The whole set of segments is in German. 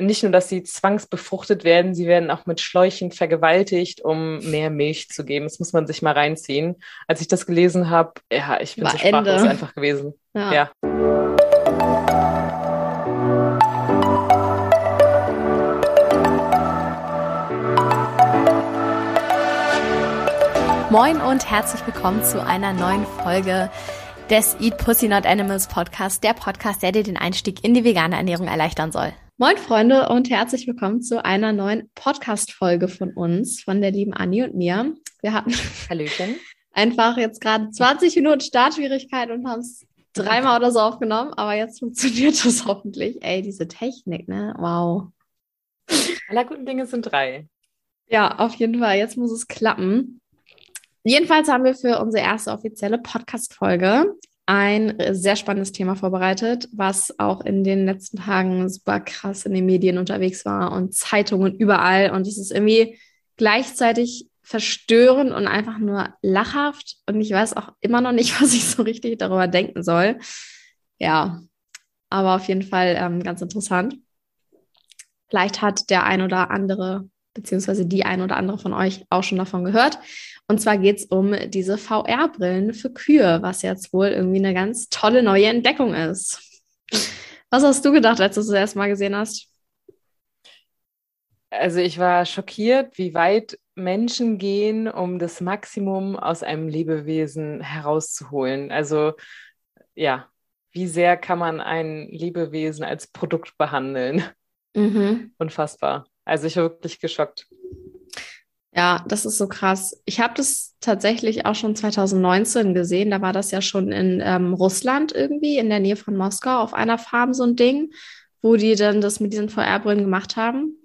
nicht nur, dass sie zwangsbefruchtet werden, sie werden auch mit Schläuchen vergewaltigt, um mehr Milch zu geben. Das muss man sich mal reinziehen. Als ich das gelesen habe, ja, ich bin War so sprachlos Ende. einfach gewesen. ja. ja. Moin und herzlich willkommen zu einer neuen Folge des Eat Pussy Not Animals Podcast, der Podcast, der dir den Einstieg in die vegane Ernährung erleichtern soll. Moin Freunde und herzlich willkommen zu einer neuen Podcast-Folge von uns, von der lieben Anni und mir. Wir hatten Hallöchen. einfach jetzt gerade 20 Minuten Startschwierigkeit und haben es dreimal oder so aufgenommen, aber jetzt funktioniert das hoffentlich. Ey, diese Technik, ne? Wow. Aller guten Dinge sind drei. Ja, auf jeden Fall. Jetzt muss es klappen. Jedenfalls haben wir für unsere erste offizielle Podcast-Folge ein sehr spannendes Thema vorbereitet, was auch in den letzten Tagen super krass in den Medien unterwegs war und Zeitungen überall. Und es ist irgendwie gleichzeitig verstörend und einfach nur lachhaft. Und ich weiß auch immer noch nicht, was ich so richtig darüber denken soll. Ja, aber auf jeden Fall ähm, ganz interessant. Vielleicht hat der ein oder andere, beziehungsweise die ein oder andere von euch auch schon davon gehört. Und zwar geht es um diese VR-Brillen für Kühe, was jetzt wohl irgendwie eine ganz tolle neue Entdeckung ist. Was hast du gedacht, als du es das erste Mal gesehen hast? Also ich war schockiert, wie weit Menschen gehen, um das Maximum aus einem Lebewesen herauszuholen. Also ja, wie sehr kann man ein Lebewesen als Produkt behandeln? Mhm. Unfassbar. Also ich war wirklich geschockt. Ja, das ist so krass. Ich habe das tatsächlich auch schon 2019 gesehen. Da war das ja schon in ähm, Russland irgendwie, in der Nähe von Moskau, auf einer Farm so ein Ding, wo die dann das mit diesen VR-Brillen gemacht haben.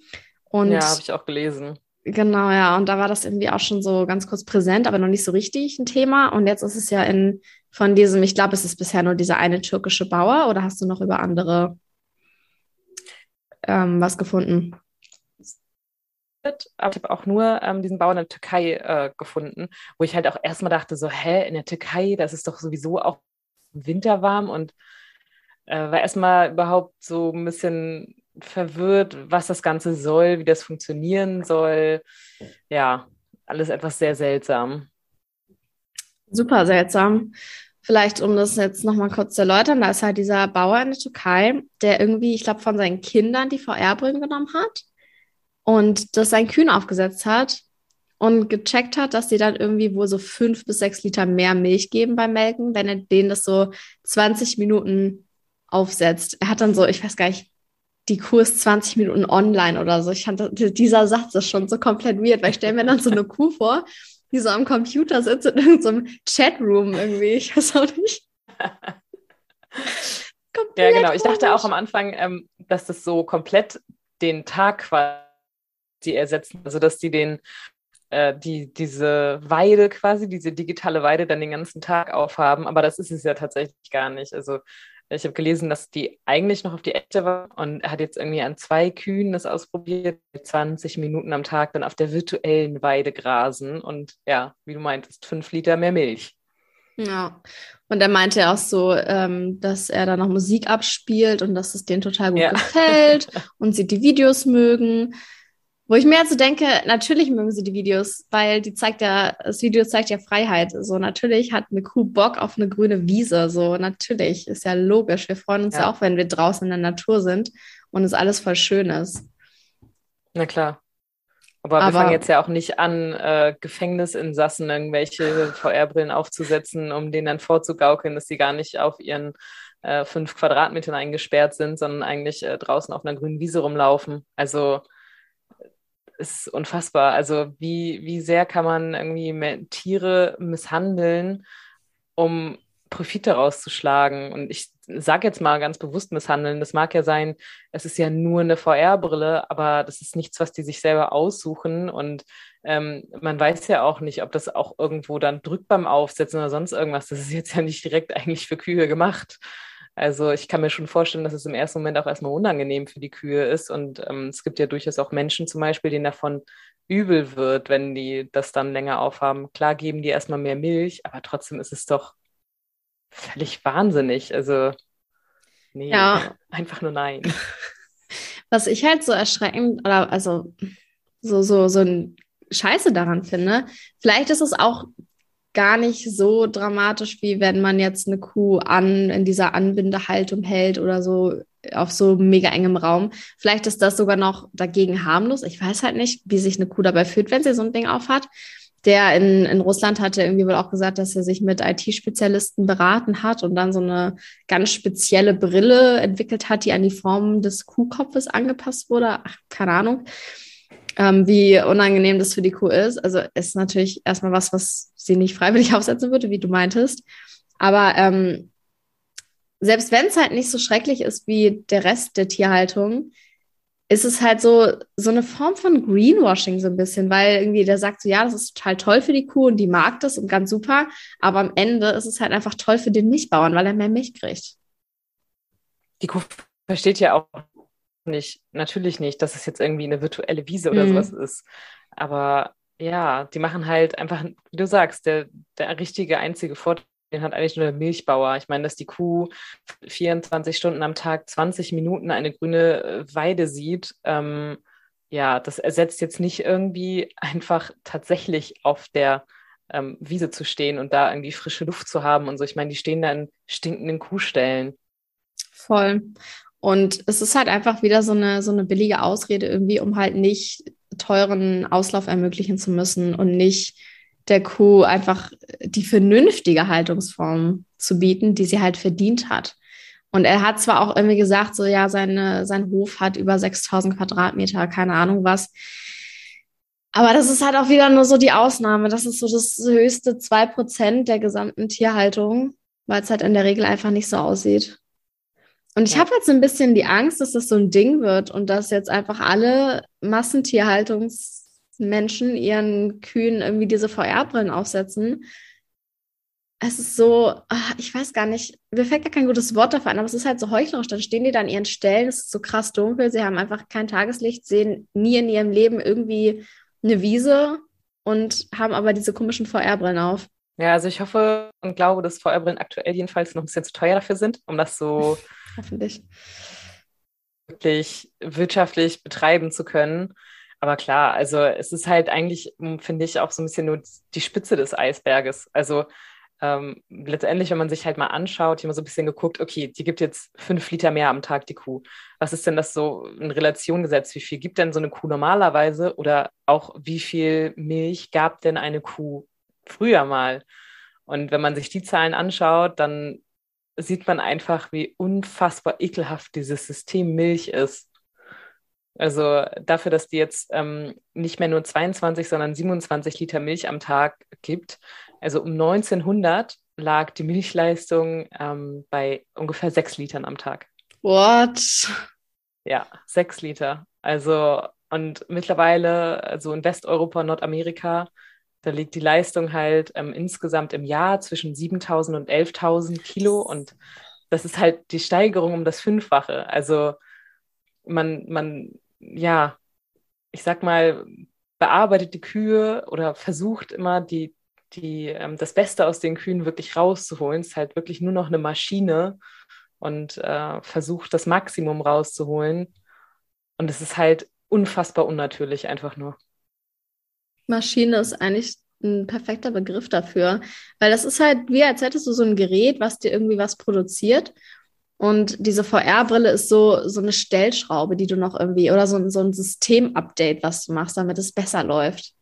Und ja, habe ich auch gelesen. Genau, ja. Und da war das irgendwie auch schon so ganz kurz präsent, aber noch nicht so richtig ein Thema. Und jetzt ist es ja in von diesem, ich glaube, es ist bisher nur dieser eine türkische Bauer oder hast du noch über andere ähm, was gefunden? Aber ich habe auch nur ähm, diesen Bau in der Türkei äh, gefunden, wo ich halt auch erstmal dachte, so, hä, in der Türkei, das ist doch sowieso auch winterwarm und äh, war erstmal überhaupt so ein bisschen verwirrt, was das Ganze soll, wie das funktionieren soll. Ja, alles etwas sehr seltsam. Super seltsam. Vielleicht, um das jetzt nochmal kurz zu erläutern, da ist halt dieser Bauer in der Türkei, der irgendwie, ich glaube, von seinen Kindern die VR-Brillen genommen hat und das sein Kühn aufgesetzt hat und gecheckt hat, dass die dann irgendwie wohl so fünf bis sechs Liter mehr Milch geben beim Melken, wenn er denen das so 20 Minuten aufsetzt. Er hat dann so, ich weiß gar nicht, die Kurs 20 Minuten online oder so. Ich fand, dieser Satz ist schon so komplett weird, weil ich stelle mir dann so eine Kuh vor, die so am Computer sitzt in irgendeinem Chatroom irgendwie. Ich weiß auch nicht. ja, genau. Ich dachte auch am Anfang, ähm, dass das so komplett den Tag quasi die ersetzen. Also dass die den, äh, die, diese Weide quasi, diese digitale Weide dann den ganzen Tag aufhaben, aber das ist es ja tatsächlich gar nicht. Also ich habe gelesen, dass die eigentlich noch auf die echte war und er hat jetzt irgendwie an zwei Kühen das ausprobiert, 20 Minuten am Tag dann auf der virtuellen Weide grasen und ja, wie du meintest, fünf Liter mehr Milch. Ja, und er meinte auch so, ähm, dass er da noch Musik abspielt und dass es denen total gut ja. gefällt und sie die Videos mögen. Wo ich mir also denke, natürlich mögen sie die Videos, weil die zeigt ja, das Video zeigt ja Freiheit. So, natürlich hat eine Kuh Bock auf eine grüne Wiese. So, natürlich, ist ja logisch. Wir freuen uns ja, ja auch, wenn wir draußen in der Natur sind und es alles voll schön ist. Na klar. Aber, Aber wir fangen jetzt ja auch nicht an, äh, Gefängnisinsassen irgendwelche VR-Brillen aufzusetzen, um denen dann vorzugaukeln, dass sie gar nicht auf ihren äh, fünf Quadratmetern eingesperrt sind, sondern eigentlich äh, draußen auf einer grünen Wiese rumlaufen. Also ist unfassbar. Also wie, wie sehr kann man irgendwie Tiere misshandeln, um Profite rauszuschlagen? Und ich sage jetzt mal ganz bewusst misshandeln. Das mag ja sein, es ist ja nur eine VR-Brille, aber das ist nichts, was die sich selber aussuchen. Und ähm, man weiß ja auch nicht, ob das auch irgendwo dann drückt beim Aufsetzen oder sonst irgendwas. Das ist jetzt ja nicht direkt eigentlich für Kühe gemacht. Also ich kann mir schon vorstellen, dass es im ersten Moment auch erstmal unangenehm für die Kühe ist. Und ähm, es gibt ja durchaus auch Menschen zum Beispiel, denen davon übel wird, wenn die das dann länger aufhaben. Klar geben die erstmal mehr Milch, aber trotzdem ist es doch völlig wahnsinnig. Also nee, ja. einfach nur nein. was ich halt so erschreckend oder also so, so, so ein Scheiße daran finde, vielleicht ist es auch gar nicht so dramatisch, wie wenn man jetzt eine Kuh an in dieser Anbindehaltung hält oder so auf so mega engem Raum. Vielleicht ist das sogar noch dagegen harmlos. Ich weiß halt nicht, wie sich eine Kuh dabei fühlt, wenn sie so ein Ding aufhat. Der in, in Russland hatte irgendwie wohl auch gesagt, dass er sich mit IT-Spezialisten beraten hat und dann so eine ganz spezielle Brille entwickelt hat, die an die Form des Kuhkopfes angepasst wurde. Ach, keine Ahnung ähm, wie unangenehm das für die Kuh ist. Also ist natürlich erstmal was, was sie nicht freiwillig aufsetzen würde, wie du meintest. Aber ähm, selbst wenn es halt nicht so schrecklich ist wie der Rest der Tierhaltung, ist es halt so, so eine Form von Greenwashing so ein bisschen, weil irgendwie der sagt so, ja, das ist total toll für die Kuh und die mag das und ganz super, aber am Ende ist es halt einfach toll für den Milchbauern, weil er mehr Milch kriegt. Die Kuh versteht ja auch nicht, natürlich nicht, dass es jetzt irgendwie eine virtuelle Wiese oder mhm. sowas ist. Aber ja, die machen halt einfach, wie du sagst, der, der richtige, einzige Vorteil, den hat eigentlich nur der Milchbauer. Ich meine, dass die Kuh 24 Stunden am Tag 20 Minuten eine grüne äh, Weide sieht, ähm, ja, das ersetzt jetzt nicht irgendwie einfach tatsächlich auf der ähm, Wiese zu stehen und da irgendwie frische Luft zu haben und so. Ich meine, die stehen da in stinkenden Kuhställen. Voll. Und es ist halt einfach wieder so eine, so eine billige Ausrede irgendwie, um halt nicht teuren Auslauf ermöglichen zu müssen und nicht der Kuh einfach die vernünftige Haltungsform zu bieten, die sie halt verdient hat. Und er hat zwar auch irgendwie gesagt, so ja, seine, sein Hof hat über 6000 Quadratmeter, keine Ahnung was. Aber das ist halt auch wieder nur so die Ausnahme. Das ist so das höchste 2% der gesamten Tierhaltung, weil es halt in der Regel einfach nicht so aussieht. Und ich ja. habe jetzt ein bisschen die Angst, dass das so ein Ding wird und dass jetzt einfach alle Massentierhaltungsmenschen ihren Kühen irgendwie diese VR-Brillen aufsetzen. Es ist so, ach, ich weiß gar nicht, mir fällt gar kein gutes Wort dafür ein, aber es ist halt so heuchlerisch. Dann stehen die da an ihren Stellen, es ist so krass dunkel, sie haben einfach kein Tageslicht, sehen nie in ihrem Leben irgendwie eine Wiese und haben aber diese komischen VR-Brillen auf. Ja, also ich hoffe und glaube, dass VR-Brillen aktuell jedenfalls noch ein bisschen zu teuer dafür sind, um das so hoffentlich wirklich wirtschaftlich betreiben zu können. Aber klar, also es ist halt eigentlich, hm, finde ich, auch so ein bisschen nur die Spitze des Eisberges. Also ähm, letztendlich, wenn man sich halt mal anschaut, hier mal so ein bisschen geguckt, okay, die gibt jetzt fünf Liter mehr am Tag, die Kuh. Was ist denn das so in Relation gesetzt? Wie viel gibt denn so eine Kuh normalerweise? Oder auch wie viel Milch gab denn eine Kuh früher mal? Und wenn man sich die Zahlen anschaut, dann sieht man einfach, wie unfassbar ekelhaft dieses System Milch ist. Also dafür, dass die jetzt ähm, nicht mehr nur 22, sondern 27 Liter Milch am Tag gibt. Also um 1900 lag die Milchleistung ähm, bei ungefähr 6 Litern am Tag. What? Ja, 6 Liter. Also und mittlerweile, also in Westeuropa, Nordamerika, da liegt die Leistung halt ähm, insgesamt im Jahr zwischen 7000 und 11.000 Kilo und das ist halt die Steigerung um das Fünffache. Also man, man, ja, ich sag mal, bearbeitet die Kühe oder versucht immer die, die, ähm, das Beste aus den Kühen wirklich rauszuholen. Es ist halt wirklich nur noch eine Maschine und äh, versucht das Maximum rauszuholen. Und es ist halt unfassbar unnatürlich einfach nur. Maschine ist eigentlich ein perfekter Begriff dafür, weil das ist halt wie, als hättest du so ein Gerät, was dir irgendwie was produziert. Und diese VR-Brille ist so, so eine Stellschraube, die du noch irgendwie, oder so, so ein System-Update, was du machst, damit es besser läuft.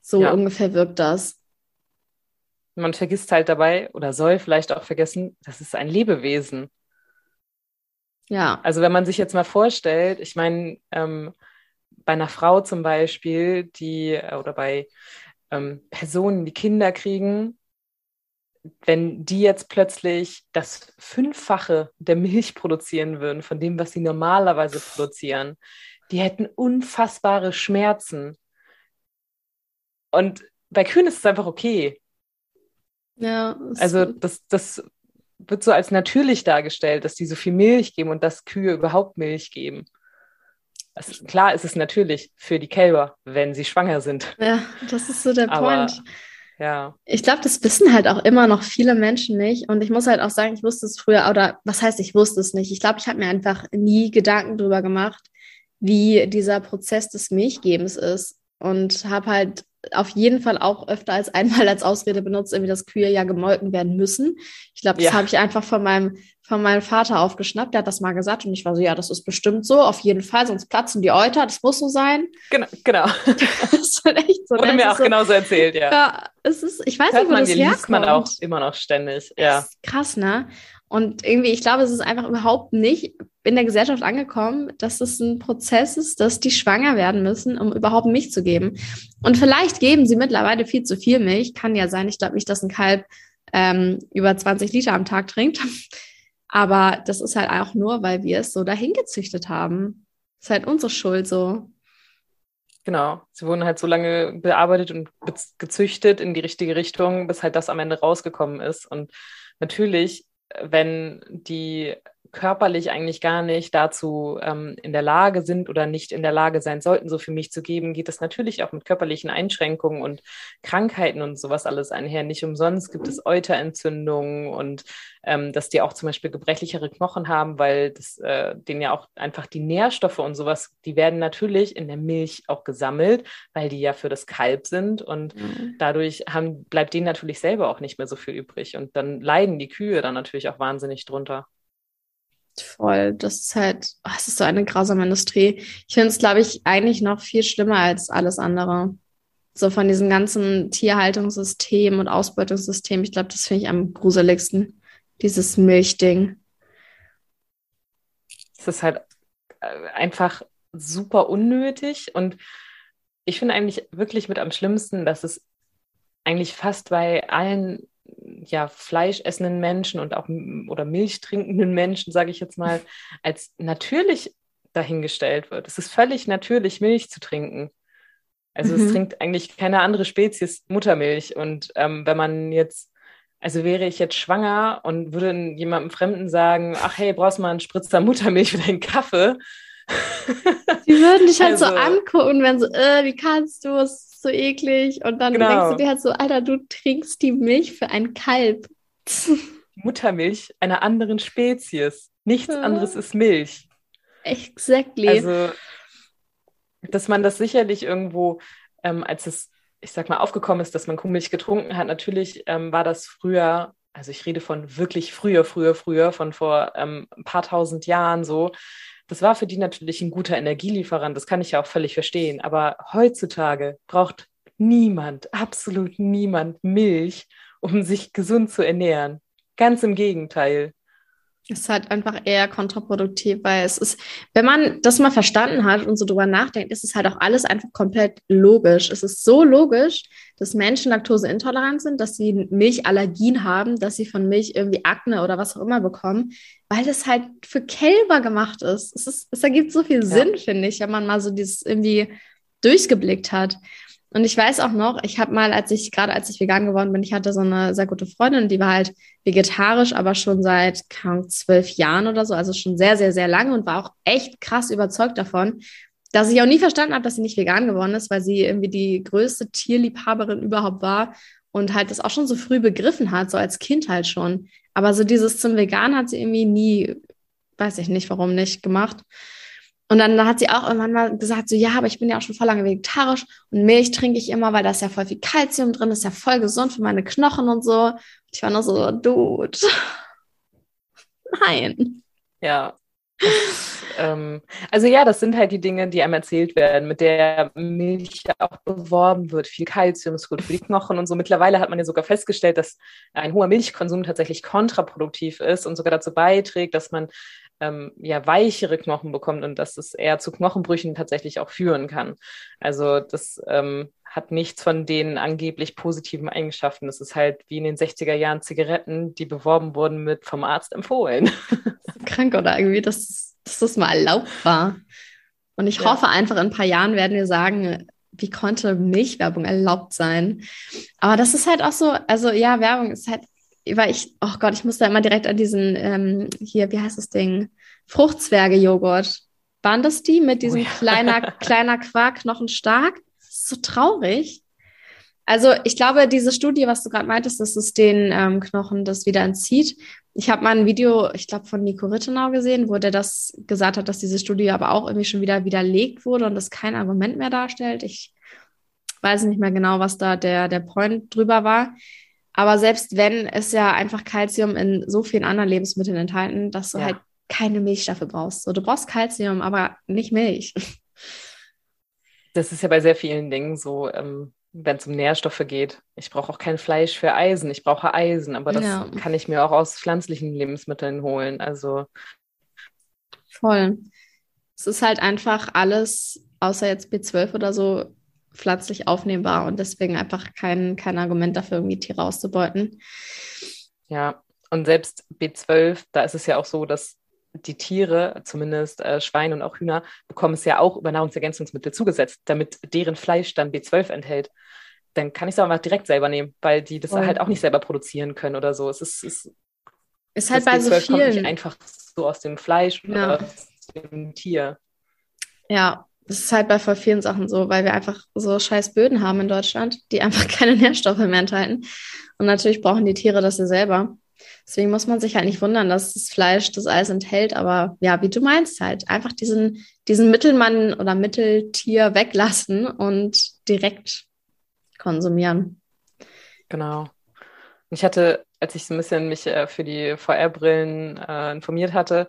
So ja. ungefähr wirkt das. Man vergisst halt dabei oder soll vielleicht auch vergessen, das ist ein Lebewesen. Ja. Also wenn man sich jetzt mal vorstellt, ich meine, ähm, bei einer Frau zum Beispiel, die äh, oder bei ähm, Personen, die Kinder kriegen, wenn die jetzt plötzlich das Fünffache der Milch produzieren würden von dem, was sie normalerweise produzieren, die hätten unfassbare Schmerzen. Und bei Kühen ist es einfach okay. Ja. Also das, das wird so als natürlich dargestellt, dass die so viel Milch geben und dass Kühe überhaupt Milch geben. Also klar ist es natürlich für die Kälber, wenn sie schwanger sind. Ja, das ist so der Aber, Point. Ja. Ich glaube, das wissen halt auch immer noch viele Menschen nicht. Und ich muss halt auch sagen, ich wusste es früher, oder was heißt, ich wusste es nicht. Ich glaube, ich habe mir einfach nie Gedanken drüber gemacht, wie dieser Prozess des Milchgebens ist und habe halt auf jeden Fall auch öfter als einmal als Ausrede benutzt, irgendwie, dass Kühe ja gemolken werden müssen. Ich glaube, das ja. habe ich einfach von meinem, von meinem Vater aufgeschnappt. Der hat das mal gesagt und ich war so, ja, das ist bestimmt so, auf jeden Fall, sonst platzen die Euter, das muss so sein. Genau, genau. das ist halt echt so. Wurde mir auch so, genauso erzählt, ja. Ja, es ist, ich weiß Hört nicht, wo man, das herkommt. liest man auch immer noch ständig, ja. krass, ne? Und irgendwie, ich glaube, es ist einfach überhaupt nicht in der Gesellschaft angekommen, dass es ein Prozess ist, dass die schwanger werden müssen, um überhaupt Milch zu geben. Und vielleicht geben sie mittlerweile viel zu viel Milch. Kann ja sein. Ich glaube nicht, dass ein Kalb ähm, über 20 Liter am Tag trinkt. Aber das ist halt auch nur, weil wir es so dahin gezüchtet haben. Das ist halt unsere Schuld so. Genau, sie wurden halt so lange bearbeitet und gezüchtet in die richtige Richtung, bis halt das am Ende rausgekommen ist. Und natürlich wenn die körperlich eigentlich gar nicht dazu ähm, in der Lage sind oder nicht in der Lage sein sollten, so für mich zu geben, geht es natürlich auch mit körperlichen Einschränkungen und Krankheiten und sowas alles einher. Nicht umsonst gibt es Euterentzündungen und ähm, dass die auch zum Beispiel gebrechlichere Knochen haben, weil das äh, denen ja auch einfach die Nährstoffe und sowas, die werden natürlich in der Milch auch gesammelt, weil die ja für das Kalb sind und mhm. dadurch haben, bleibt denen natürlich selber auch nicht mehr so viel übrig und dann leiden die Kühe dann natürlich auch wahnsinnig drunter. Voll, das ist halt, oh, es ist so eine grausame Industrie. Ich finde es, glaube ich, eigentlich noch viel schlimmer als alles andere. So von diesem ganzen Tierhaltungssystem und Ausbeutungssystem. Ich glaube, das finde ich am gruseligsten, dieses Milchding. Es ist halt äh, einfach super unnötig und ich finde eigentlich wirklich mit am schlimmsten, dass es eigentlich fast bei allen ja, fleischessenden Menschen und auch oder Milch trinkenden Menschen, sage ich jetzt mal, als natürlich dahingestellt wird. Es ist völlig natürlich, Milch zu trinken. Also mhm. es trinkt eigentlich keine andere Spezies Muttermilch. Und ähm, wenn man jetzt, also wäre ich jetzt schwanger und würde jemandem Fremden sagen, ach hey, brauchst du mal einen Spritzer Muttermilch für deinen Kaffee? Die würden dich halt also, so angucken, wenn so, äh, wie kannst du es? So eklig. Und dann genau. denkst du dir halt so, Alter, du trinkst die Milch für ein Kalb. Muttermilch einer anderen Spezies. Nichts ja. anderes ist Milch. Exactly. Also, dass man das sicherlich irgendwo, ähm, als es, ich sag mal, aufgekommen ist, dass man Kuhmilch getrunken hat, natürlich ähm, war das früher, also ich rede von wirklich früher, früher, früher, von vor ähm, ein paar tausend Jahren so, das war für die natürlich ein guter Energielieferant, das kann ich ja auch völlig verstehen. Aber heutzutage braucht niemand, absolut niemand Milch, um sich gesund zu ernähren. Ganz im Gegenteil. Es ist halt einfach eher kontraproduktiv, weil es ist, wenn man das mal verstanden hat und so drüber nachdenkt, ist es halt auch alles einfach komplett logisch. Es ist so logisch, dass Menschen laktoseintolerant sind, dass sie Milchallergien haben, dass sie von Milch irgendwie Akne oder was auch immer bekommen, weil das halt für Kälber gemacht ist. Es, ist, es ergibt so viel ja. Sinn, finde ich, wenn man mal so dieses irgendwie durchgeblickt hat. Und ich weiß auch noch, ich habe mal, als ich, gerade als ich vegan geworden bin, ich hatte so eine sehr gute Freundin, die war halt vegetarisch, aber schon seit kaum zwölf Jahren oder so, also schon sehr, sehr, sehr lange und war auch echt krass überzeugt davon, dass ich auch nie verstanden habe, dass sie nicht vegan geworden ist, weil sie irgendwie die größte Tierliebhaberin überhaupt war und halt das auch schon so früh begriffen hat, so als Kind halt schon. Aber so dieses zum Vegan hat sie irgendwie nie, weiß ich nicht, warum nicht gemacht. Und dann hat sie auch irgendwann mal gesagt, so ja, aber ich bin ja auch schon voll lange vegetarisch und Milch trinke ich immer, weil da ist ja voll viel Kalzium drin, ist ja voll gesund für meine Knochen und so. Ich war nur so, Dude. Nein. Ja. Das, ähm, also ja, das sind halt die Dinge, die einem erzählt werden, mit der Milch auch beworben wird. Viel Kalzium ist gut für die Knochen und so. Mittlerweile hat man ja sogar festgestellt, dass ein hoher Milchkonsum tatsächlich kontraproduktiv ist und sogar dazu beiträgt, dass man ähm, ja weichere Knochen bekommt und dass es eher zu Knochenbrüchen tatsächlich auch führen kann. Also das ähm, hat nichts von den angeblich positiven Eigenschaften. Das ist halt wie in den 60er Jahren Zigaretten, die beworben wurden mit vom Arzt empfohlen. Krank oder irgendwie, dass, dass das mal erlaubt war. Und ich ja. hoffe einfach, in ein paar Jahren werden wir sagen, wie konnte Milchwerbung erlaubt sein? Aber das ist halt auch so, also ja, Werbung ist halt weil ich, oh Gott, ich muss da immer direkt an diesen, ähm, hier, wie heißt das Ding? Fruchtzwerge-Joghurt. Waren das die mit diesem oh ja. kleiner, kleiner Quark, knochenstark? Das ist so traurig. Also ich glaube, diese Studie, was du gerade meintest, dass es den ähm, Knochen das wieder entzieht. Ich habe mal ein Video, ich glaube, von Nico Rittenau gesehen, wo der das gesagt hat, dass diese Studie aber auch irgendwie schon wieder widerlegt wurde und das kein Argument mehr darstellt. Ich weiß nicht mehr genau, was da der, der Point drüber war. Aber selbst wenn, ist ja einfach Kalzium in so vielen anderen Lebensmitteln enthalten, dass du ja. halt keine Milch dafür brauchst. So, du brauchst Kalzium, aber nicht Milch. Das ist ja bei sehr vielen Dingen so, ähm, wenn es um Nährstoffe geht. Ich brauche auch kein Fleisch für Eisen. Ich brauche Eisen, aber das ja. kann ich mir auch aus pflanzlichen Lebensmitteln holen. Also voll. Es ist halt einfach alles, außer jetzt B12 oder so, pflanzlich aufnehmbar und deswegen einfach kein, kein Argument dafür, irgendwie Tiere auszubeuten. Ja, und selbst B12, da ist es ja auch so, dass die Tiere, zumindest äh, Schweine und auch Hühner, bekommen es ja auch über Nahrungsergänzungsmittel zugesetzt, damit deren Fleisch dann B12 enthält. Dann kann ich es auch einfach direkt selber nehmen, weil die das oh. halt auch nicht selber produzieren können oder so. Es ist, es, ist halt bei B12 so vielen. kommt nicht einfach so aus dem Fleisch ja. oder aus dem Tier. Ja, das ist halt bei voll vielen Sachen so, weil wir einfach so scheiß Böden haben in Deutschland, die einfach keine Nährstoffe mehr enthalten. Und natürlich brauchen die Tiere das ja selber. Deswegen muss man sich halt nicht wundern, dass das Fleisch das alles enthält. Aber ja, wie du meinst halt, einfach diesen, diesen Mittelmann oder Mitteltier weglassen und direkt konsumieren. Genau. Ich hatte, als ich so ein bisschen mich äh, für die VR-Brillen äh, informiert hatte,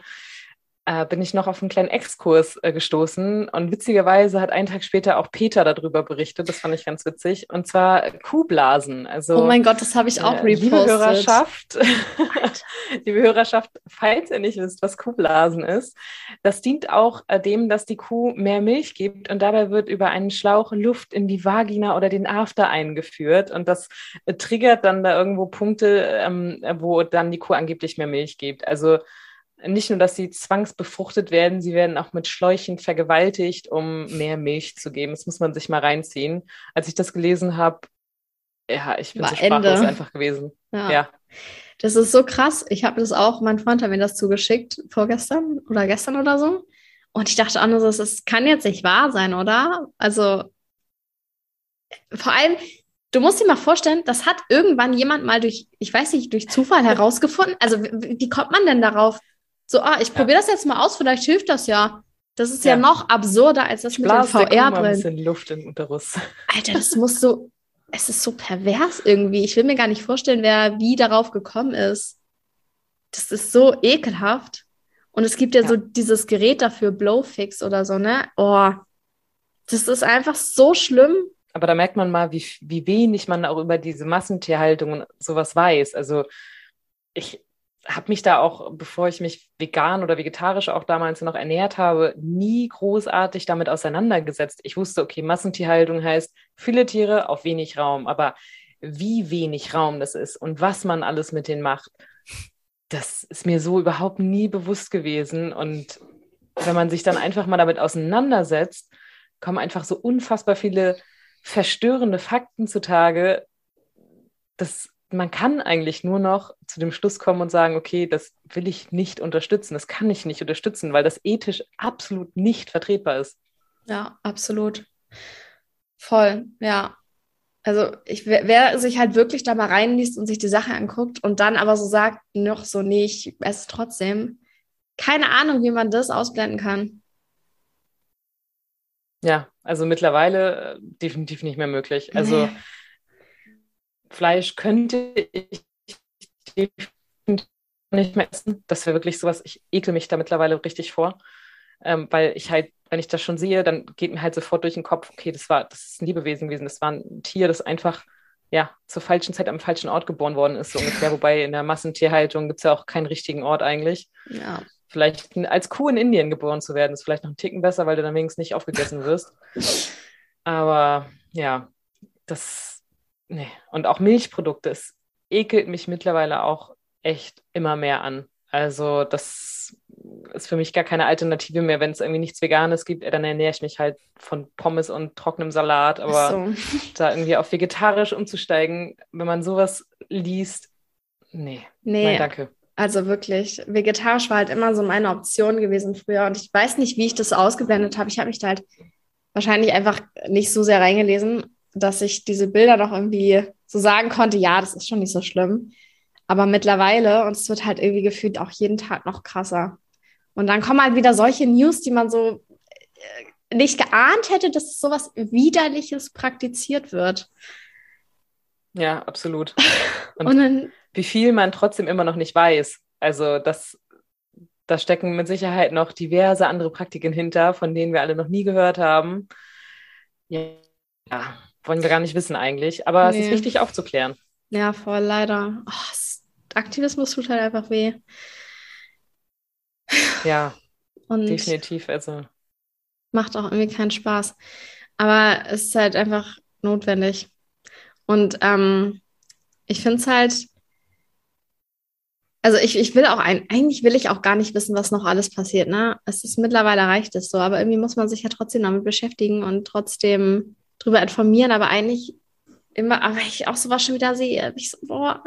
äh, bin ich noch auf einen kleinen Exkurs äh, gestoßen. Und witzigerweise hat einen Tag später auch Peter darüber berichtet. Das fand ich ganz witzig. Und zwar Kuhblasen. Also, oh mein Gott, das habe ich auch äh, repostet. Liebe Hörerschaft, liebe Hörerschaft, falls ihr nicht wisst, was Kuhblasen ist, das dient auch äh, dem, dass die Kuh mehr Milch gibt. Und dabei wird über einen Schlauch Luft in die Vagina oder den After eingeführt. Und das äh, triggert dann da irgendwo Punkte, ähm, wo dann die Kuh angeblich mehr Milch gibt. Also nicht nur, dass sie zwangsbefruchtet werden, sie werden auch mit Schläuchen vergewaltigt, um mehr Milch zu geben. Das muss man sich mal reinziehen. Als ich das gelesen habe, ja, ich bin War so sprachlos Ende. einfach gewesen. Ja. ja. Das ist so krass. Ich habe das auch, mein Freund hat mir das zugeschickt, vorgestern oder gestern oder so. Und ich dachte auch nur so, das kann jetzt nicht wahr sein, oder? Also, vor allem, du musst dir mal vorstellen, das hat irgendwann jemand mal durch, ich weiß nicht, durch Zufall herausgefunden. Also, wie, wie kommt man denn darauf? So, ah, ich ja. probiere das jetzt mal aus, vielleicht hilft das ja. Das ist ja, ja noch absurder als das ich mit den VR-Brillen. ein bisschen Luft im Unterriss. Alter, das muss so, es ist so pervers irgendwie. Ich will mir gar nicht vorstellen, wer wie darauf gekommen ist. Das ist so ekelhaft. Und es gibt ja, ja. so dieses Gerät dafür, Blowfix oder so, ne? Oh, das ist einfach so schlimm. Aber da merkt man mal, wie, wie wenig man auch über diese Massentierhaltung und sowas weiß. Also ich, habe mich da auch, bevor ich mich vegan oder vegetarisch auch damals noch ernährt habe, nie großartig damit auseinandergesetzt. Ich wusste, okay, Massentierhaltung heißt viele Tiere auf wenig Raum, aber wie wenig Raum das ist und was man alles mit denen macht, das ist mir so überhaupt nie bewusst gewesen. Und wenn man sich dann einfach mal damit auseinandersetzt, kommen einfach so unfassbar viele verstörende Fakten zutage. Das man kann eigentlich nur noch zu dem Schluss kommen und sagen, okay, das will ich nicht unterstützen, das kann ich nicht unterstützen, weil das ethisch absolut nicht vertretbar ist. Ja, absolut. Voll, ja. Also ich, wer sich halt wirklich da mal reinliest und sich die Sache anguckt und dann aber so sagt, noch so, nee, ich esse trotzdem, keine Ahnung, wie man das ausblenden kann. Ja, also mittlerweile äh, definitiv nicht mehr möglich. Also nee. Fleisch könnte ich nicht mehr essen. Das wäre wirklich sowas, ich ekel mich da mittlerweile richtig vor. Ähm, weil ich halt, wenn ich das schon sehe, dann geht mir halt sofort durch den Kopf, okay, das war, das ist ein Lebewesen gewesen, das war ein Tier, das einfach ja, zur falschen Zeit am falschen Ort geboren worden ist, so ungefähr. Wobei in der Massentierhaltung gibt es ja auch keinen richtigen Ort eigentlich. Ja. Vielleicht als Kuh in Indien geboren zu werden, ist vielleicht noch ein Ticken besser, weil du dann wenigstens nicht aufgegessen wirst. Aber ja, das nee. Und auch Milchprodukte, es ekelt mich mittlerweile auch echt immer mehr an. Also das ist für mich gar keine Alternative mehr. Wenn es irgendwie nichts Veganes gibt, dann ernähre ich mich halt von Pommes und trockenem Salat. Aber so. da irgendwie auf vegetarisch umzusteigen, wenn man sowas liest, nee. Nee. Nein, danke. Also wirklich, vegetarisch war halt immer so meine Option gewesen früher. Und ich weiß nicht, wie ich das ausgeblendet habe. Ich habe mich da halt wahrscheinlich einfach nicht so sehr reingelesen dass ich diese Bilder doch irgendwie so sagen konnte, ja, das ist schon nicht so schlimm. Aber mittlerweile, und es wird halt irgendwie gefühlt auch jeden Tag noch krasser. Und dann kommen halt wieder solche News, die man so äh, nicht geahnt hätte, dass sowas Widerliches praktiziert wird. Ja, absolut. Und, und dann, wie viel man trotzdem immer noch nicht weiß. Also das, da stecken mit Sicherheit noch diverse andere Praktiken hinter, von denen wir alle noch nie gehört haben. Ja, wollen wir gar nicht wissen eigentlich. Aber nee. es ist wichtig aufzuklären. Ja, voll leider. Oh, Aktivismus tut halt einfach weh. Ja, Und definitiv. Also. Macht auch irgendwie keinen Spaß. Aber es ist halt einfach notwendig. Und ähm, ich finde es halt, also ich, ich will auch ein, eigentlich will ich auch gar nicht wissen, was noch alles passiert, ne? Es ist mittlerweile reicht es so, aber irgendwie muss man sich ja trotzdem damit beschäftigen und trotzdem drüber informieren, aber eigentlich immer, aber ich auch sowas schon wieder sehe, ich so, boah,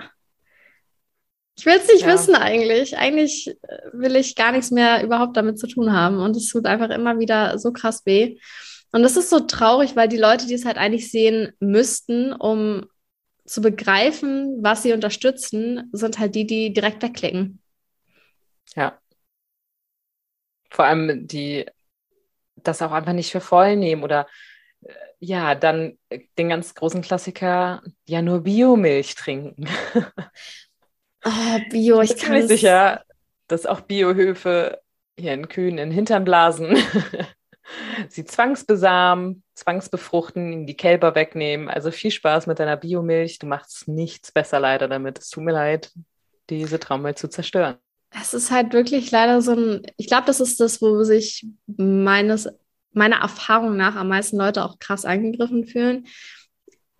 ich will es nicht ja. wissen eigentlich. Eigentlich äh, will ich gar nichts mehr überhaupt damit zu tun haben. Und es tut einfach immer wieder so krass weh. Und das ist so traurig, weil die Leute, die es halt eigentlich sehen müssten, um zu begreifen, was sie unterstützen, sind halt die, die direkt wegklicken. Ja. Vor allem die das auch einfach nicht für voll nehmen oder ja, dann den ganz großen Klassiker, ja, nur Biomilch trinken. Oh, Bio, ich, ich bin mir sicher, dass auch Biohöfe hier in Kühen in Hintern blasen, sie zwangsbesamen, zwangsbefruchten, die Kälber wegnehmen. Also viel Spaß mit deiner Biomilch. Du machst nichts besser leider damit. Es tut mir leid, diese Traumwelt zu zerstören. Es ist halt wirklich leider so ein, ich glaube, das ist das, wo sich meines, meiner Erfahrung nach am meisten Leute auch krass angegriffen fühlen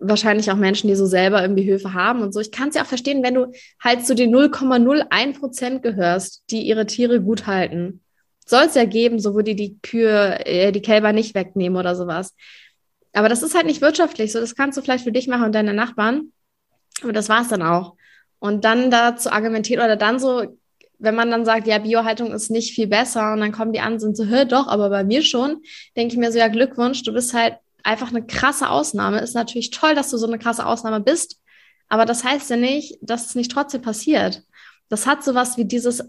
wahrscheinlich auch Menschen, die so selber irgendwie Höfe haben und so. Ich kann es ja auch verstehen, wenn du halt zu den 0,01 Prozent gehörst, die ihre Tiere gut halten. Soll es ja geben, so wo die die Kühe, äh, die Kälber nicht wegnehmen oder sowas. Aber das ist halt nicht wirtschaftlich. So, das kannst du vielleicht für dich machen und deine Nachbarn. Aber das war es dann auch. Und dann da zu argumentieren oder dann so, wenn man dann sagt, ja, Biohaltung ist nicht viel besser und dann kommen die an und sind so, hör doch, aber bei mir schon, denke ich mir so, ja, Glückwunsch, du bist halt einfach eine krasse Ausnahme. Ist natürlich toll, dass du so eine krasse Ausnahme bist, aber das heißt ja nicht, dass es nicht trotzdem passiert. Das hat sowas wie dieses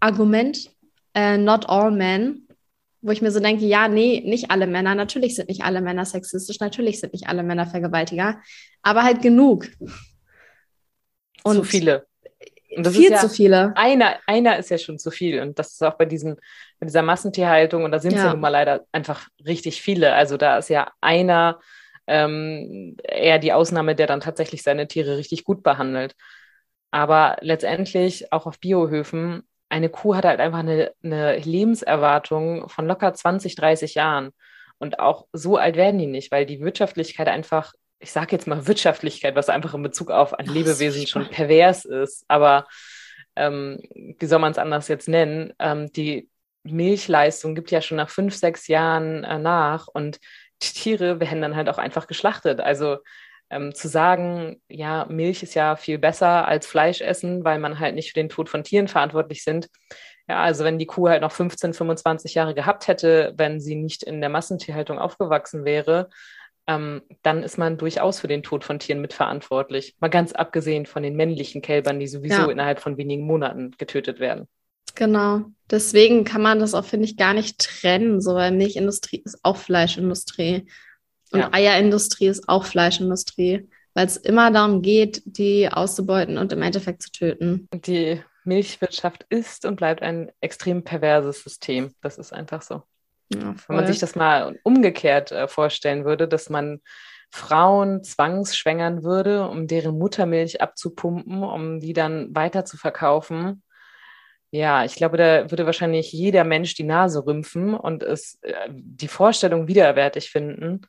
Argument, äh, not all men, wo ich mir so denke, ja, nee, nicht alle Männer, natürlich sind nicht alle Männer sexistisch, natürlich sind nicht alle Männer Vergewaltiger, aber halt genug. Und zu viele. Und viel ja, zu viele. Einer, einer ist ja schon zu viel. Und das ist auch bei diesen, bei dieser Massentierhaltung, und da sind es ja. ja nun mal leider einfach richtig viele. Also da ist ja einer ähm, eher die Ausnahme, der dann tatsächlich seine Tiere richtig gut behandelt. Aber letztendlich auch auf Biohöfen, eine Kuh hat halt einfach eine, eine Lebenserwartung von locker 20, 30 Jahren. Und auch so alt werden die nicht, weil die Wirtschaftlichkeit einfach ich sage jetzt mal Wirtschaftlichkeit, was einfach in Bezug auf ein Lebewesen schon pervers ist, aber ähm, wie soll man es anders jetzt nennen? Ähm, die Milchleistung gibt ja schon nach fünf, sechs Jahren äh, nach und die Tiere werden dann halt auch einfach geschlachtet. Also ähm, zu sagen, ja, Milch ist ja viel besser als Fleisch essen, weil man halt nicht für den Tod von Tieren verantwortlich sind. Ja, also wenn die Kuh halt noch 15, 25 Jahre gehabt hätte, wenn sie nicht in der Massentierhaltung aufgewachsen wäre, ähm, dann ist man durchaus für den Tod von Tieren mitverantwortlich. Mal ganz abgesehen von den männlichen Kälbern, die sowieso ja. innerhalb von wenigen Monaten getötet werden. Genau. Deswegen kann man das auch, finde ich, gar nicht trennen. So, weil Milchindustrie ist auch Fleischindustrie. Und ja. Eierindustrie ist auch Fleischindustrie. Weil es immer darum geht, die auszubeuten und im Endeffekt zu töten. Die Milchwirtschaft ist und bleibt ein extrem perverses System. Das ist einfach so. Ja, Wenn man sich das mal umgekehrt äh, vorstellen würde, dass man Frauen zwangsschwängern würde, um deren Muttermilch abzupumpen, um die dann weiter zu verkaufen. Ja, ich glaube, da würde wahrscheinlich jeder Mensch die Nase rümpfen und es äh, die Vorstellung widerwärtig finden.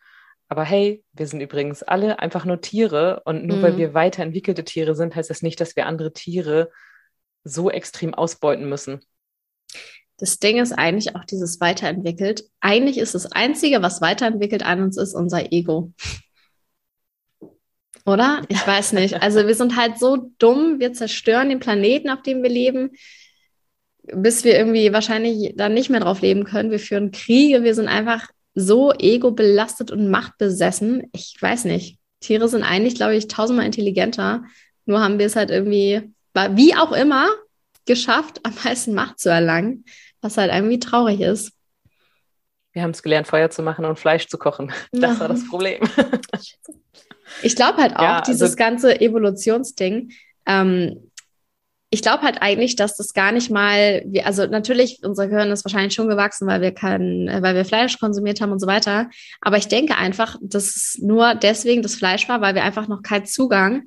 Aber hey, wir sind übrigens alle einfach nur Tiere und nur mhm. weil wir weiterentwickelte Tiere sind, heißt das nicht, dass wir andere Tiere so extrem ausbeuten müssen das Ding ist eigentlich auch dieses weiterentwickelt. Eigentlich ist das Einzige, was weiterentwickelt an uns ist, unser Ego. Oder? Ich weiß nicht. Also wir sind halt so dumm, wir zerstören den Planeten, auf dem wir leben, bis wir irgendwie wahrscheinlich dann nicht mehr drauf leben können. Wir führen Kriege, wir sind einfach so ego-belastet und machtbesessen. Ich weiß nicht. Tiere sind eigentlich, glaube ich, tausendmal intelligenter. Nur haben wir es halt irgendwie, wie auch immer, geschafft, am meisten Macht zu erlangen, was halt irgendwie traurig ist. Wir haben es gelernt, Feuer zu machen und Fleisch zu kochen. Das ja. war das Problem. Ich glaube halt auch, ja, also dieses ganze Evolutionsding, ähm, ich glaube halt eigentlich, dass das gar nicht mal, also natürlich, unser Gehirn ist wahrscheinlich schon gewachsen, weil wir kein, äh, weil wir Fleisch konsumiert haben und so weiter. Aber ich denke einfach, dass es nur deswegen das Fleisch war, weil wir einfach noch keinen Zugang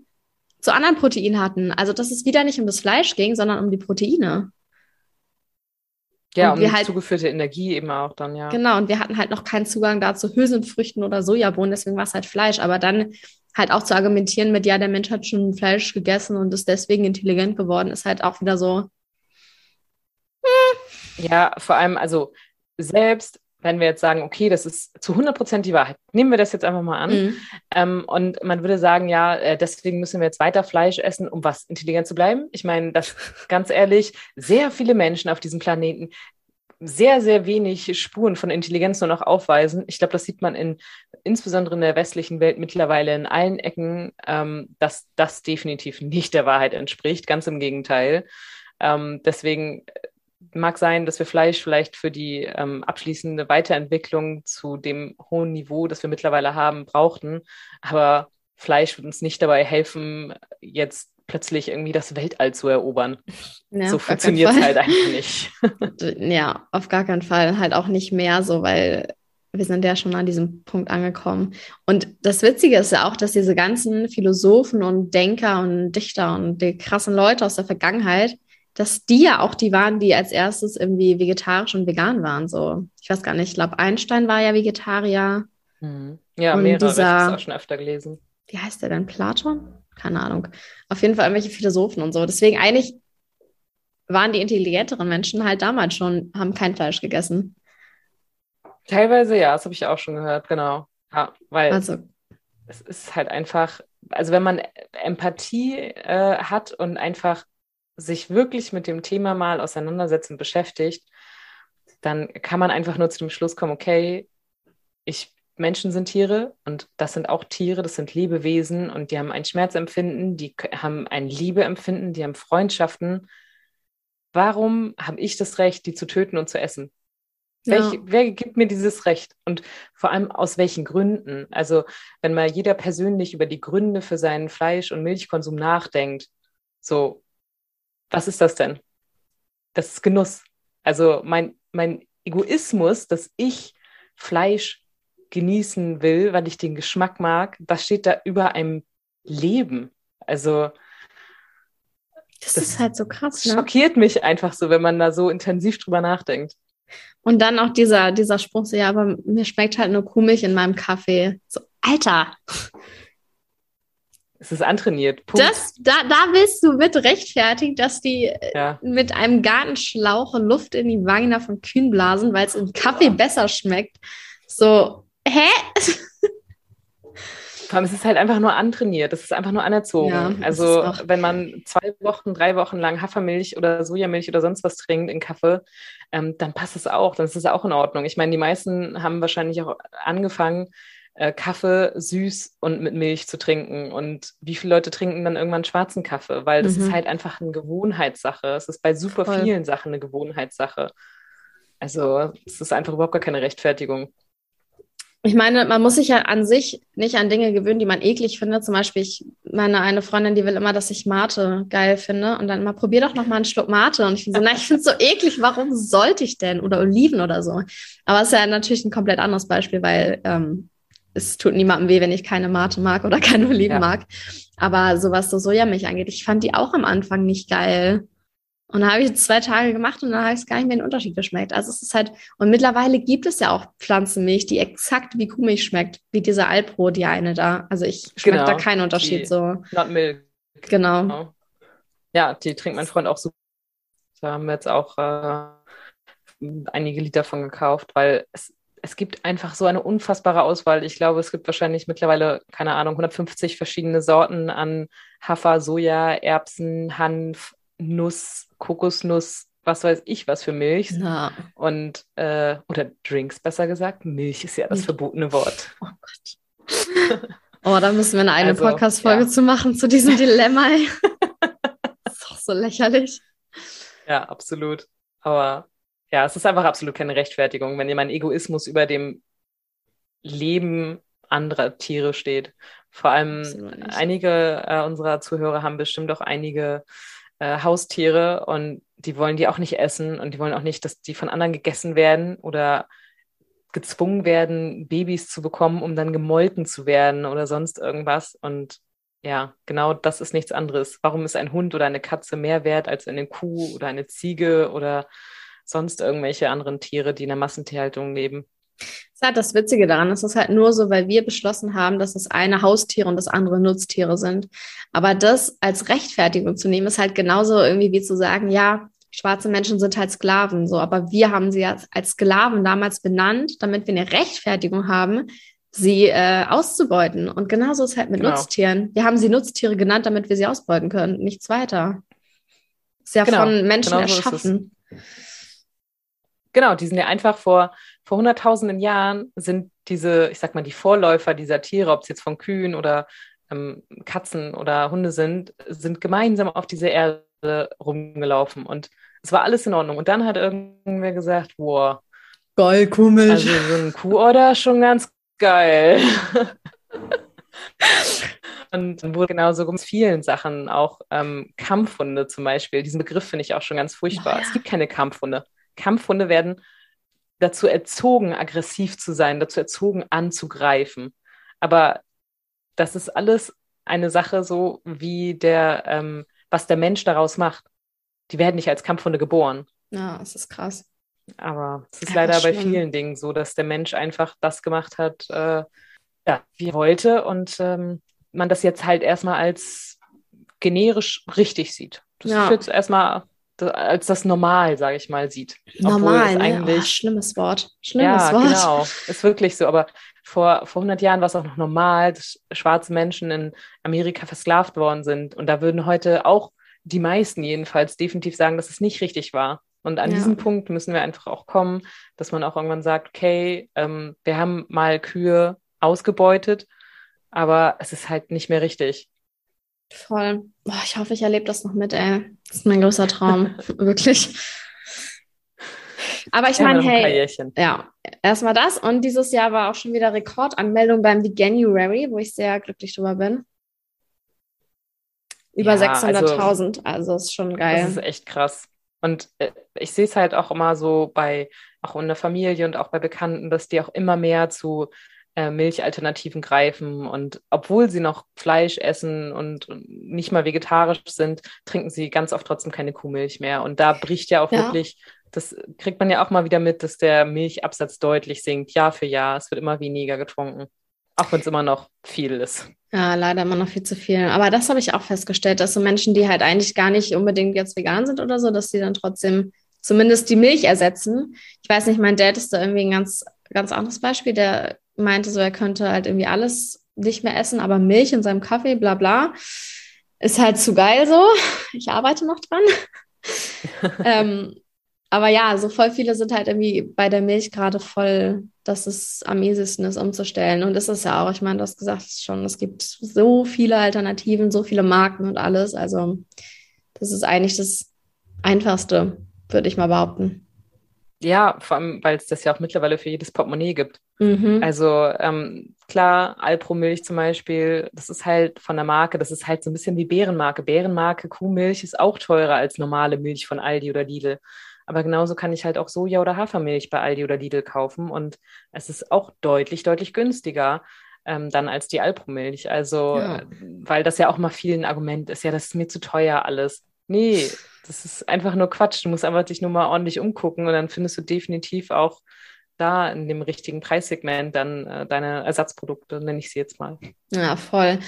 zu anderen Proteinen hatten. Also dass es wieder nicht um das Fleisch ging, sondern um die Proteine. Ja, und die halt, zugeführte Energie eben auch dann, ja. Genau, und wir hatten halt noch keinen Zugang dazu Hülsenfrüchten oder Sojabohnen, deswegen war es halt Fleisch. Aber dann halt auch zu argumentieren mit, ja, der Mensch hat schon Fleisch gegessen und ist deswegen intelligent geworden, ist halt auch wieder so. Hm. Ja, vor allem, also selbst wenn wir jetzt sagen, okay, das ist zu 100 Prozent die Wahrheit, nehmen wir das jetzt einfach mal an. Mhm. Ähm, und man würde sagen, ja, äh, deswegen müssen wir jetzt weiter Fleisch essen, um was intelligent zu bleiben. Ich meine, das ganz ehrlich, sehr viele Menschen auf diesem Planeten sehr, sehr wenig Spuren von Intelligenz nur noch aufweisen. Ich glaube, das sieht man in, insbesondere in der westlichen Welt mittlerweile in allen Ecken, ähm, dass das definitiv nicht der Wahrheit entspricht. Ganz im Gegenteil. Ähm, deswegen äh, mag sein, dass wir Fleisch vielleicht für die ähm, abschließende Weiterentwicklung zu dem hohen Niveau, das wir mittlerweile haben, brauchten. Aber Fleisch wird uns nicht dabei helfen, jetzt plötzlich irgendwie das Weltall zu erobern. Ja, so funktioniert es halt einfach nicht. ja, auf gar keinen Fall. Halt auch nicht mehr so, weil wir sind ja schon an diesem Punkt angekommen. Und das Witzige ist ja auch, dass diese ganzen Philosophen und Denker und Dichter und die krassen Leute aus der Vergangenheit, dass die ja auch die waren, die als erstes irgendwie vegetarisch und vegan waren. So, ich weiß gar nicht, ich glaube, Einstein war ja Vegetarier. Mhm. Ja, und mehrere, dieser, ich habe auch schon öfter gelesen. Wie heißt der denn? Platon? keine Ahnung. Auf jeden Fall irgendwelche Philosophen und so. Deswegen eigentlich waren die intelligenteren Menschen halt damals schon, haben kein Fleisch gegessen. Teilweise ja, das habe ich auch schon gehört, genau. Ja, weil also. es ist halt einfach, also wenn man Empathie äh, hat und einfach sich wirklich mit dem Thema mal auseinandersetzt und beschäftigt, dann kann man einfach nur zu dem Schluss kommen, okay, ich Menschen sind Tiere und das sind auch Tiere, das sind Lebewesen und die haben ein Schmerzempfinden, die haben ein Liebeempfinden, die haben Freundschaften. Warum habe ich das Recht, die zu töten und zu essen? Ja. Welch, wer gibt mir dieses Recht? Und vor allem aus welchen Gründen? Also, wenn mal jeder persönlich über die Gründe für seinen Fleisch- und Milchkonsum nachdenkt, so, was ist das denn? Das ist Genuss. Also mein, mein Egoismus, dass ich Fleisch genießen will, weil ich den Geschmack mag, das steht da über einem Leben. Also das, das ist halt so krass. Ne? Schockiert mich einfach so, wenn man da so intensiv drüber nachdenkt. Und dann auch dieser, dieser Spruch, so, ja, aber mir schmeckt halt nur Kuhmilch in meinem Kaffee. So, Alter. Es ist antrainiert. Punkt. Das, da, da willst du mit rechtfertigen, dass die ja. mit einem Gartenschlauch Luft in die Vagina von Kühen blasen, weil es im Kaffee ja. besser schmeckt. So, hä? Vor allem, es ist halt einfach nur antrainiert, es ist einfach nur anerzogen. Ja, also, wenn man zwei Wochen, drei Wochen lang Hafermilch oder Sojamilch oder sonst was trinkt in Kaffee, ähm, dann passt es auch, dann ist es auch in Ordnung. Ich meine, die meisten haben wahrscheinlich auch angefangen, äh, Kaffee süß und mit Milch zu trinken. Und wie viele Leute trinken dann irgendwann schwarzen Kaffee? Weil das mhm. ist halt einfach eine Gewohnheitssache. Es ist bei super Voll. vielen Sachen eine Gewohnheitssache. Also, es ist einfach überhaupt gar keine Rechtfertigung ich meine, man muss sich ja an sich nicht an Dinge gewöhnen, die man eklig findet. Zum Beispiel, ich meine, eine Freundin, die will immer, dass ich Mate geil finde. Und dann mal, probier doch noch mal einen Schluck Mate. Und ich finde so, na, ich finde es so eklig, warum sollte ich denn? Oder Oliven oder so. Aber es ist ja natürlich ein komplett anderes Beispiel, weil ähm, es tut niemandem weh, wenn ich keine Mate mag oder keine Oliven ja. mag. Aber so was so Sojamilch angeht, ich fand die auch am Anfang nicht geil. Und dann habe ich zwei Tage gemacht und dann habe ich gar nicht mehr den Unterschied geschmeckt. Also es ist halt, und mittlerweile gibt es ja auch Pflanzenmilch, die exakt wie Kuhmilch schmeckt, wie diese Alpro, die eine da. Also ich schmecke genau, da keinen Unterschied so. Not Milk. Genau. genau. Ja, die trinkt mein Freund auch so. Da haben wir jetzt auch äh, einige Liter von gekauft, weil es, es gibt einfach so eine unfassbare Auswahl. Ich glaube, es gibt wahrscheinlich mittlerweile, keine Ahnung, 150 verschiedene Sorten an Hafer, Soja, Erbsen, Hanf, Nuss, Kokosnuss, was weiß ich was für Milch. Na. Und, äh, oder Drinks besser gesagt. Milch ist ja das verbotene Wort. Oh Gott. Oh, da müssen wir eine, eine Also, Podcast-Folge ja. zu machen, zu diesem Dilemma. das ist doch so lächerlich. Ja, absolut. Aber ja, es ist einfach absolut keine Rechtfertigung, wenn mein Egoismus über dem Leben anderer Tiere steht. Vor allem einige äh, unserer Zuhörer haben bestimmt auch einige äh, Haustiere und die wollen die auch nicht essen und die wollen auch nicht, dass die von anderen gegessen werden oder gezwungen werden, Babys zu bekommen, um dann gemolken zu werden oder sonst irgendwas. Und ja, genau das ist nichts anderes. Warum ist ein Hund oder eine Katze mehr wert als eine Kuh oder eine Ziege oder sonst irgendwelche anderen Tiere, die in der Massentierhaltung leben? Das ist halt das Witzige daran. Es ist halt nur so, weil wir beschlossen haben, dass das eine Haustiere und das andere Nutztiere sind. Aber das als Rechtfertigung zu nehmen, ist halt genauso irgendwie wie zu sagen, ja, schwarze Menschen sind halt Sklaven, so. Aber wir haben sie als, als Sklaven damals benannt, damit wir eine Rechtfertigung haben, sie äh, auszubeuten. Und genauso ist halt mit Genau. Nutztieren. Wir haben sie Nutztiere genannt, damit wir sie ausbeuten können. Nichts weiter. Ist ja Genau, von Menschen genau so ist es. Genau, die sind ja einfach vor, vor hunderttausenden Jahren sind diese, ich sag mal, die Vorläufer dieser Tiere, ob es jetzt von Kühen oder ähm, Katzen oder Hunde sind, sind gemeinsam auf dieser Erde rumgelaufen und es war alles in Ordnung. Und dann hat irgendwer gesagt, wow, Geil, Kuhmilch. also so ein Kuhorder schon ganz geil. Und dann wurde genauso mit vielen Sachen, auch ähm, Kampfhunde zum Beispiel. Diesen Begriff finde ich auch schon ganz furchtbar. Oh ja. Es gibt keine Kampfhunde. Kampfhunde werden dazu erzogen, aggressiv zu sein, dazu erzogen, anzugreifen. Aber das ist alles eine Sache so, wie der, ähm, was der Mensch daraus macht. Die werden nicht als Kampfhunde geboren. ja, es ist krass. Aber es ist Ja, leider bei vielen Dingen so, dass der Mensch einfach das gemacht hat, äh, ja, wie er wollte und ähm, man das jetzt halt erstmal als generisch richtig sieht. Das Ja. ist jetzt erstmal als das Normal, sage ich mal, sieht. Obwohl Normal, es ne? eigentlich Oh, schlimmes Wort. Schlimmes ja, Wort. genau. Ist wirklich so. Aber vor, vor 100 Jahren war es auch noch normal, dass schwarze Menschen in Amerika versklavt worden sind. Und da würden heute auch die meisten jedenfalls definitiv sagen, dass es nicht richtig war. Und an Ja. diesen Punkt müssen wir einfach auch kommen, dass man auch irgendwann sagt, okay, ähm, wir haben mal Kühe ausgebeutet, aber es ist halt nicht mehr richtig. Voll. Boah, ich hoffe, ich erlebe das noch mit, ey. Das ist mein größter Traum. Wirklich. Aber ich haben meine, hey, ja, erstmal das. Und dieses Jahr war auch schon wieder Rekordanmeldung beim Veganuary, wo ich sehr glücklich drüber bin. Über Ja, 600.000. Also, ist schon geil. Das ist echt krass. Und äh, ich sehe es halt auch immer so bei, auch in der Familie und auch bei Bekannten, dass die auch immer mehr zu äh, Milchalternativen greifen. Und obwohl sie noch Fleisch essen und, und nicht mal vegetarisch sind, trinken sie ganz oft trotzdem keine Kuhmilch mehr. Und da bricht ja auch Ja. wirklich, das kriegt man ja auch mal wieder mit, dass der Milchabsatz deutlich sinkt, Jahr für Jahr. Es wird immer weniger getrunken. Auch wenn es immer noch viel ist. Ja, leider immer noch viel zu viel. Aber das habe ich auch festgestellt, dass so Menschen, die halt eigentlich gar nicht unbedingt jetzt vegan sind oder so, dass die dann trotzdem zumindest die Milch ersetzen. Ich weiß nicht, mein Dad ist da irgendwie ein ganz, ganz anderes Beispiel. Der meinte so, er könnte halt irgendwie alles nicht mehr essen, aber Milch in seinem Kaffee, bla bla, ist halt zu geil so. Ich arbeite noch dran. ähm, aber ja, so voll viele sind halt irgendwie bei der Milch gerade voll, dass es am ehesten ist, umzustellen. Und ist ja auch, ich meine, du hast gesagt schon, es gibt so viele Alternativen, so viele Marken und alles. Also, das ist eigentlich das Einfachste, würde ich mal behaupten. Ja, vor allem, weil es das ja auch mittlerweile für jedes Portemonnaie gibt. Mhm. Also ähm, klar, Alpro-Milch zum Beispiel, das ist halt von der Marke, das ist halt so ein bisschen wie Bärenmarke. Bärenmarke Kuhmilch ist auch teurer als normale Milch von Aldi oder Lidl. Aber genauso kann ich halt auch Soja- oder Hafermilch bei Aldi oder Lidl kaufen und es ist auch deutlich, deutlich günstiger ähm, dann als die Alpro-Milch. Also, Ja. äh, weil das ja auch mal viel ein Argument ist, ja, das ist mir zu teuer alles. Nee, das ist einfach nur Quatsch. Du musst einfach dich nur mal ordentlich umgucken und dann findest du definitiv auch da in dem richtigen Preissegment dann äh, deine Ersatzprodukte, nenne ich sie jetzt mal. Ja, voll.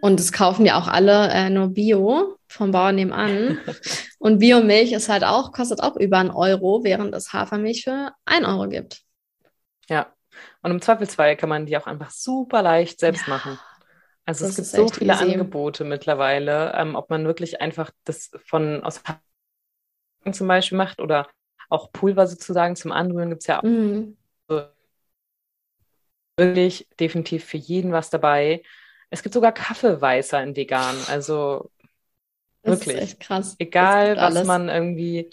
Und es kaufen ja auch alle äh, nur Bio vom Bauern nebenan. Und Biomilch ist halt auch, kostet auch über einen Euro, während es Hafermilch für ein Euro gibt. Ja. Und im Zweifelsfall kann man die auch einfach super leicht selbst Ja, machen. Also das es gibt so viele easy. Angebote mittlerweile, ähm, ob man wirklich einfach das von aus zum Beispiel macht oder auch Pulver sozusagen zum Anrühren gibt es ja auch. Mhm. Wirklich definitiv für jeden was dabei. Es gibt sogar Kaffeeweißer in vegan. Also das wirklich. ist echt krass. Egal, was alles. man irgendwie,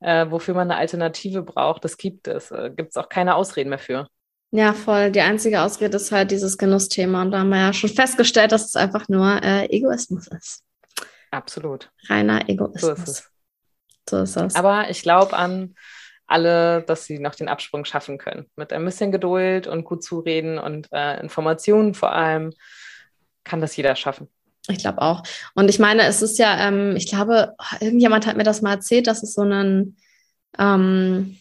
äh, wofür man eine Alternative braucht, das gibt es. Äh, gibt es auch keine Ausreden mehr für. Ja, voll. Die einzige Ausrede ist halt dieses Genussthema. Und da haben wir ja schon festgestellt, dass es einfach nur äh, Egoismus ist. Absolut. Reiner Egoismus. So ist es. So ist es. Aber ich glaube an alle, dass sie noch den Absprung schaffen können. Mit ein bisschen Geduld und gut zureden und äh, Informationen vor allem kann das jeder schaffen. Ich glaube auch. Und ich meine, es ist ja, ähm, ich glaube, irgendjemand hat mir das mal erzählt, dass es so einen, ähm,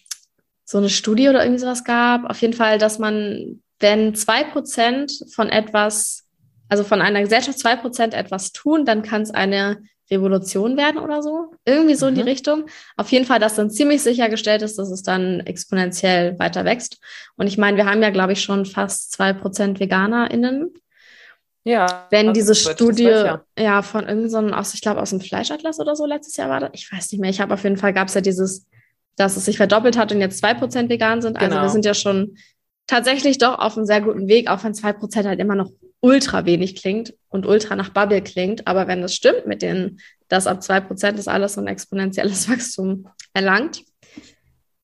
so eine Studie oder irgendwie sowas gab. Auf jeden Fall, dass man, wenn zwei Prozent von etwas, also von einer Gesellschaft zwei Prozent etwas tun, dann kann es eine Revolution werden oder so. Irgendwie so mhm. in die mhm. Richtung. Auf jeden Fall, dass dann ziemlich sichergestellt ist, dass es dann exponentiell weiter wächst. Und ich meine, wir haben ja, glaube ich, schon fast zwei Prozent VeganerInnen. Ja. Wenn diese Studie ja. ja. von irgendeinem, aus, ich glaube, aus dem Fleischatlas oder so letztes Jahr war das, ich weiß nicht mehr. Ich habe auf jeden Fall gab es ja dieses, dass es sich verdoppelt hat und jetzt zwei Prozent vegan sind. Also genau. wir sind ja schon tatsächlich doch auf einem sehr guten Weg, auch wenn zwei Prozent halt immer noch ultra wenig klingt und ultra nach Bubble klingt. Aber wenn das stimmt mit denen, dass ab zwei Prozent das alles so ein exponentielles Wachstum erlangt,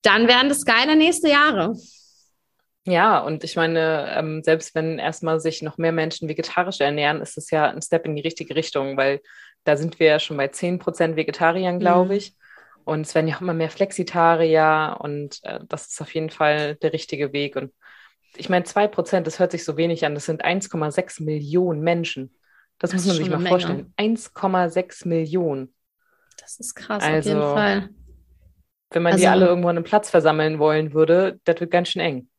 dann werden das geile nächste Jahre. Ja, und ich meine, ähm, selbst wenn erstmal sich noch mehr Menschen vegetarisch ernähren, ist es ja ein Step in die richtige Richtung, weil da sind wir ja schon bei 10% Vegetariern, glaube mhm. ich. Und es werden ja auch immer mehr Flexitarier und äh, das ist auf jeden Fall der richtige Weg. Und ich meine, 2%, das hört sich so wenig an, das sind 1,6 Millionen Menschen. Das, das muss man sich mal vorstellen. 1,6 Millionen. Das ist krass, also, auf jeden Fall. Wenn man also, die alle irgendwo an einem Platz versammeln wollen würde, das wird ganz schön eng.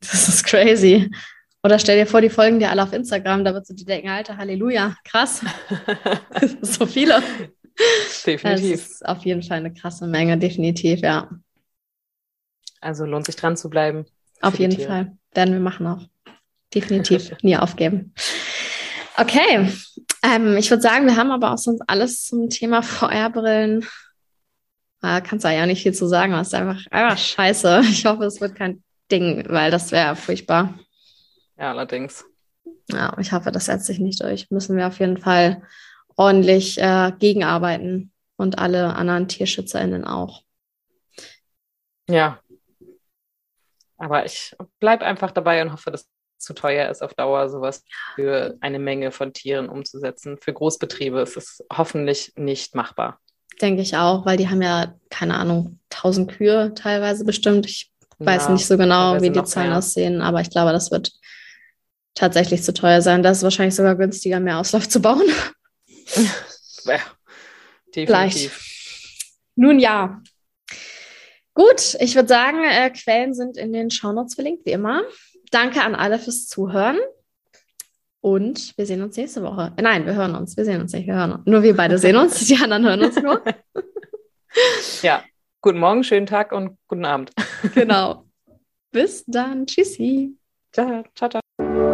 Das ist crazy. Oder stell dir vor, die folgen dir alle auf Instagram, da würdest du dir denken, Alter, Halleluja, krass. so viele. Definitiv. Das ist auf jeden Fall eine krasse Menge, definitiv, ja. Also lohnt sich dran zu bleiben. Auf jeden Tiere. Fall. Werden wir machen auch. Definitiv. Nie aufgeben. Okay. Ähm, ich würde sagen, wir haben aber auch sonst alles zum Thema VR-Brillen. Da kannst du ja nicht viel zu sagen, das ist einfach, einfach scheiße. Ich hoffe, es wird kein Ding, weil das wäre furchtbar. Ja, allerdings. Ja, ich hoffe, das setzt sich nicht durch. Müssen wir auf jeden Fall ordentlich äh, gegenarbeiten und alle anderen TierschützerInnen auch. Ja. Aber ich bleibe einfach dabei und hoffe, dass es zu teuer ist, auf Dauer sowas für eine Menge von Tieren umzusetzen. Für Großbetriebe ist es hoffentlich nicht machbar. Denke ich auch, weil die haben ja, keine Ahnung, tausend Kühe teilweise bestimmt. Ich weiß ja, nicht so genau, wie die Zahlen mehr. aussehen, aber ich glaube, das wird tatsächlich zu teuer sein. Das ist wahrscheinlich sogar günstiger, mehr Auslauf zu bauen. Ja, definitiv. Vielleicht. Nun ja. Gut, ich würde sagen, äh, Quellen sind in den Shownotes verlinkt, wie immer. Danke an alle fürs Zuhören. Und wir sehen uns nächste Woche. Nein, wir hören uns. Wir sehen uns nicht. Wir hören uns. Nur wir beide sehen uns. Die anderen hören uns nur. ja, Guten Morgen, schönen Tag und guten Abend. Genau. Bis dann. Tschüssi. Ciao, ciao, ciao.